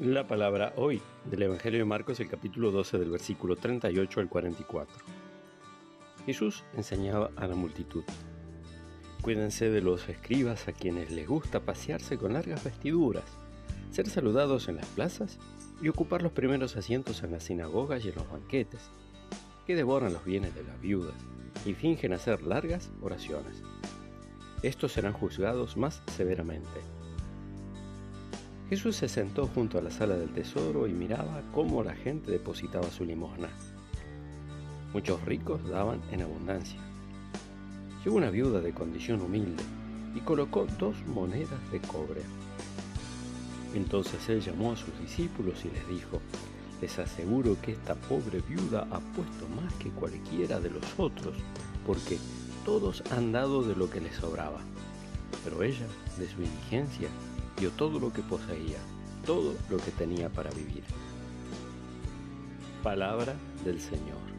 La palabra hoy del Evangelio de Marcos, el capítulo 12 del versículo 38 al 44. Jesús enseñaba a la multitud. Cuídense de los escribas a quienes les gusta pasearse con largas vestiduras, ser saludados en las plazas y ocupar los primeros asientos en las sinagogas y en los banquetes, que devoran los bienes de las viudas y fingen hacer largas oraciones. Estos serán juzgados más severamente. Jesús se sentó junto a la sala del tesoro y miraba cómo la gente depositaba su limosna. Muchos ricos daban en abundancia. Llegó una viuda de condición humilde y colocó dos monedas de cobre. Entonces él llamó a sus discípulos y les dijo, les aseguro que esta pobre viuda ha puesto más que cualquiera de los otros, porque todos han dado de lo que les sobraba, pero ella, de su indigencia, dio todo lo que poseía, todo lo que tenía para vivir. Palabra del Señor.